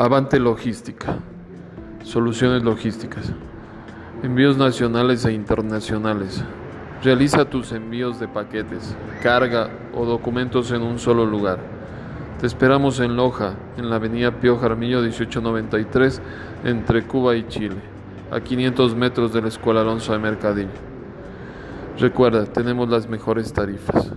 Avante Logística. Soluciones logísticas. Envíos nacionales e internacionales. Realiza tus envíos de paquetes, carga o documentos en un solo lugar. Te esperamos en Loja, en la avenida Pío Jarmillo 1893, entre Cuba y Chile, a 500 metros de la Escuela Alonso de Mercadillo. Recuerda, tenemos las mejores tarifas.